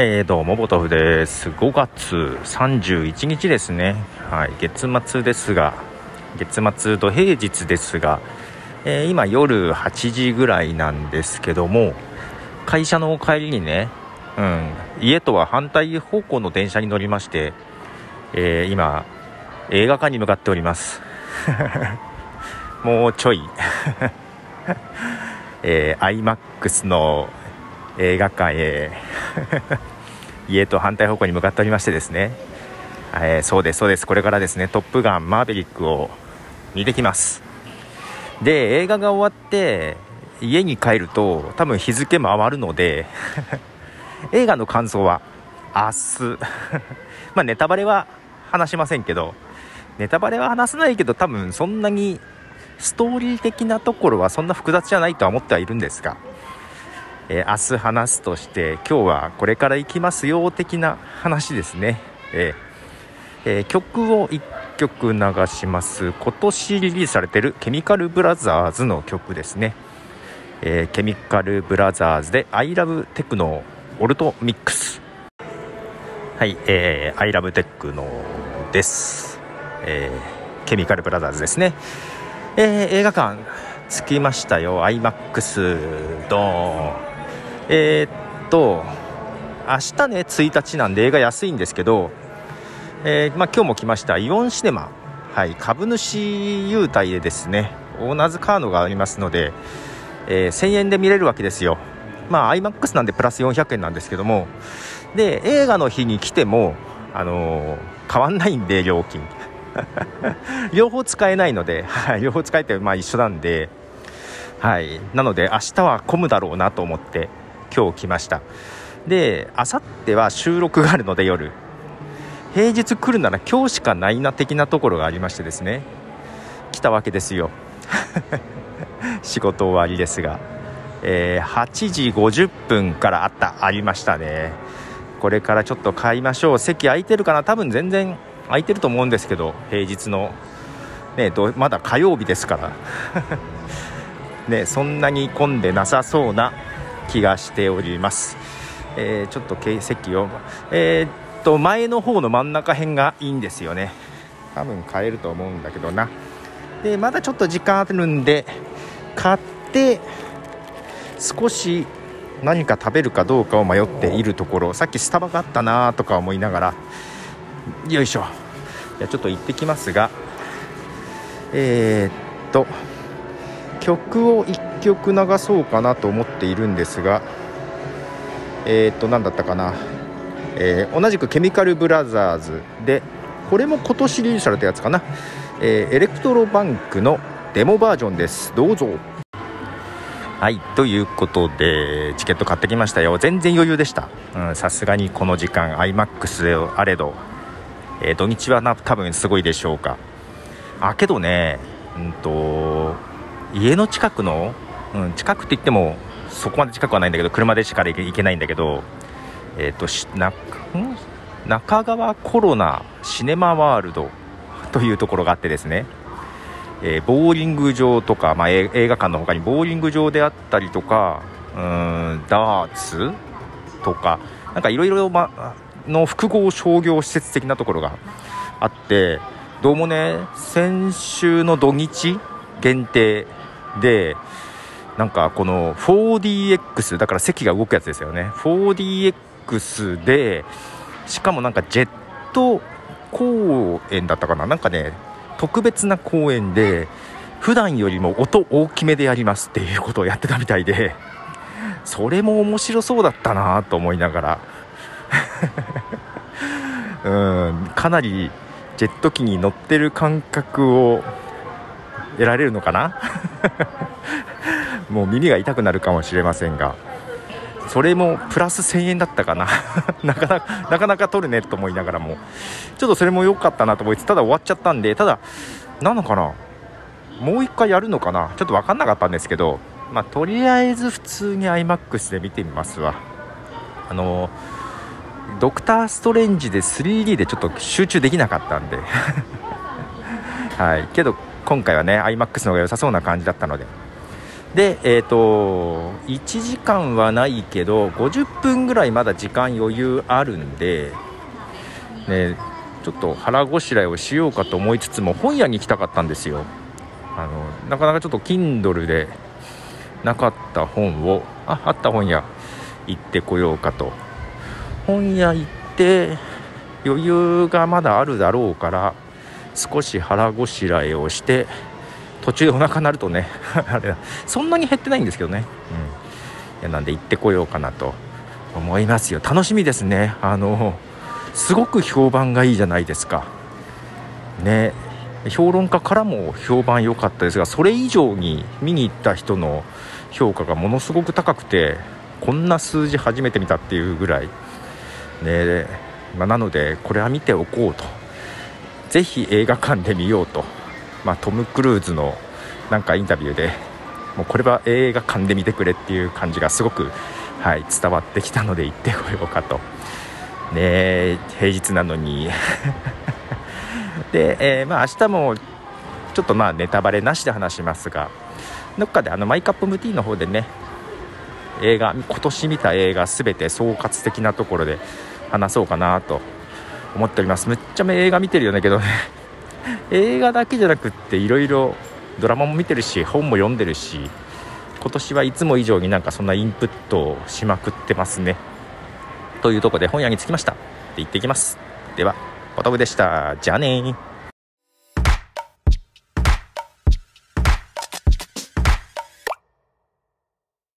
えー、どうも、ボトフです。5月31日ですね。はい、月末ですが、月末土平日ですが、えー、今夜8時ぐらいなんですけども、会社の帰りにね、うん、家とは反対方向の電車に乗りまして、えー、今、映画館に向かっております。もうちょい えー、IMAX の映画館へ家と反対方向に向かっておりましてですね、えー、そうですそうです。これからですね「トップガンマーヴェリック」を見てきます。で映画が終わって家に帰ると多分日付回るので 映画の感想は明日 まあネタバレは話しませんけどネタバレは話さないけど多分そんなにストーリー的なところはそんな複雑じゃないとは思ってはいるんですがえー、明日話すとして今日はこれから行きますよ的な話ですね、えーえー、曲を1曲流します。今年リリースされてるケミカルブラザーズの曲ですね、えケミカルブラザーズで「ILOVE テクノオルトミックス」はい、えー、ILOVE テクノです、えケミカルブラザーズですね、え映画館着きましたよ。iMAX ドーン。えー、っと明日ね1日なんで映画安いんですけど、えー、まあ、今日も来ました。イオンシネマ、はい、株主優待でですねオーナーズカードがありますので、えー、1000円で見れるわけですよ。まあ iMAX なんでプラス400円なんですけどもで映画の日に来てもあのー、変わんないんで料金。両方使えないので、はい、両方使えてまあ一緒なんではい。なので明日は混むだろうなと思って。今日来ました。であさっては収録があるので夜。平日来るなら今日しかないな的なところがありましてですね。来たわけですよ。仕事終わりですが、えー、8時50分からあったありましたね。これからちょっと買いましょう。席空いてるかな？多分全然空いてると思うんですけど平日の。ねまだ火曜日ですから。ねそんなに混んでなさそうな気がしております、えー、ちょっと席を、えー、っと前の方の真ん中辺がいいんですよね。多分買えると思うんだけどな。でまだちょっと時間あるんで買って少し何か食べるかどうかを迷っているところ。さっきスタバがあったなとか思いながら。よいしょ。じゃちょっと行ってきますが。えー、っと曲を1曲流そうかなと思っているんですがえっ、と何だったかな、えー、同じくケミカルブラザーズでこれも今年リリースされたやつかな、えー、エレクトロバンクのデモバージョンです。どうぞ。はいということでチケット買ってきましたよ。全然余裕でした。さすがにこの時間 iMAX であれど、えー、土日はな多分すごいでしょうか。あけどねうんと家の近くの、うん、近くって言ってもそこまで近くはないんだけど車でしか行けないんだけど、えーと、中川コロナシネマワールドというところがあってですね、えー、ボーリング場とか、まあ、映画館の他にボーリング場であったりとかうんダーツとかなんかいろいろの複合商業施設的なところがあってどうもね先週の土日限定でなんかこの 4DX だから席が動くやつですよね。4DX でしかもなんかジェット公園だったかな。なんかね特別な公園で普段よりも音大きめでやりますっていうことをやってたみたいでそれも面白そうだったなと思いながら。うんかなりジェット機に乗ってる感覚を得られるのかな？もう耳が痛くなるかもしれませんがそれもプラス1000円だったかな。なかなかなかなか取るねと思いながらも。ちょっとそれも良かったなと思いつつただ終わっちゃったんでただなのかな。もう1回やるのかな。ちょっと分かんなかったんですけどまあ、とりあえず普通に iMAX で見てみますわ。あのドクター・ストレンジで 3D でちょっと集中できなかったんで。はい。けど今回はね iMAX の方が良さそうな感じだったので。でえっ、ー、と1時間はないけど50分ぐらいまだ時間余裕あるんでねちょっと腹ごしらえをしようかと思いつつも本屋に行きたかったんですよ。あのなかなかちょっと Kindle でなかった本をああった本屋行ってこようかと。本屋行って余裕がまだあるだろうから少し腹ごしらえをして途中でお腹鳴るとね あれそんなに減ってないんですけどね、うん、いやなんで行ってこようかなと思いますよ。楽しみですね。あのすごく評判がいいじゃないですか。ね。評論家からも評判良かったですがそれ以上に見に行った人の評価がものすごく高くてこんな数字初めて見たっていうぐらい。ね。まあ、なのでこれは見ておこうと。ぜひ映画館で見ようと、まあ、トム・クルーズのなんかインタビューでもうこれは映画館で見てくれっていう感じがすごく、はい、伝わってきたので行ってこようかと。ね平日なのに。で、えー、まあ明日もちょっとまあネタバレなしで話しますがどっかであのマイカップムティーの方でね映画今年見た映画全て総括的なところで話そうかなと思っております。めっちゃめ映画見てるよねけどね。映画だけじゃなくっていろいろドラマも見てるし本も読んでるし今年はいつも以上になんかそんなインプットをしまくってますね。というとこで本屋に着きました。って言ってきます。ではボトムでした。じゃあね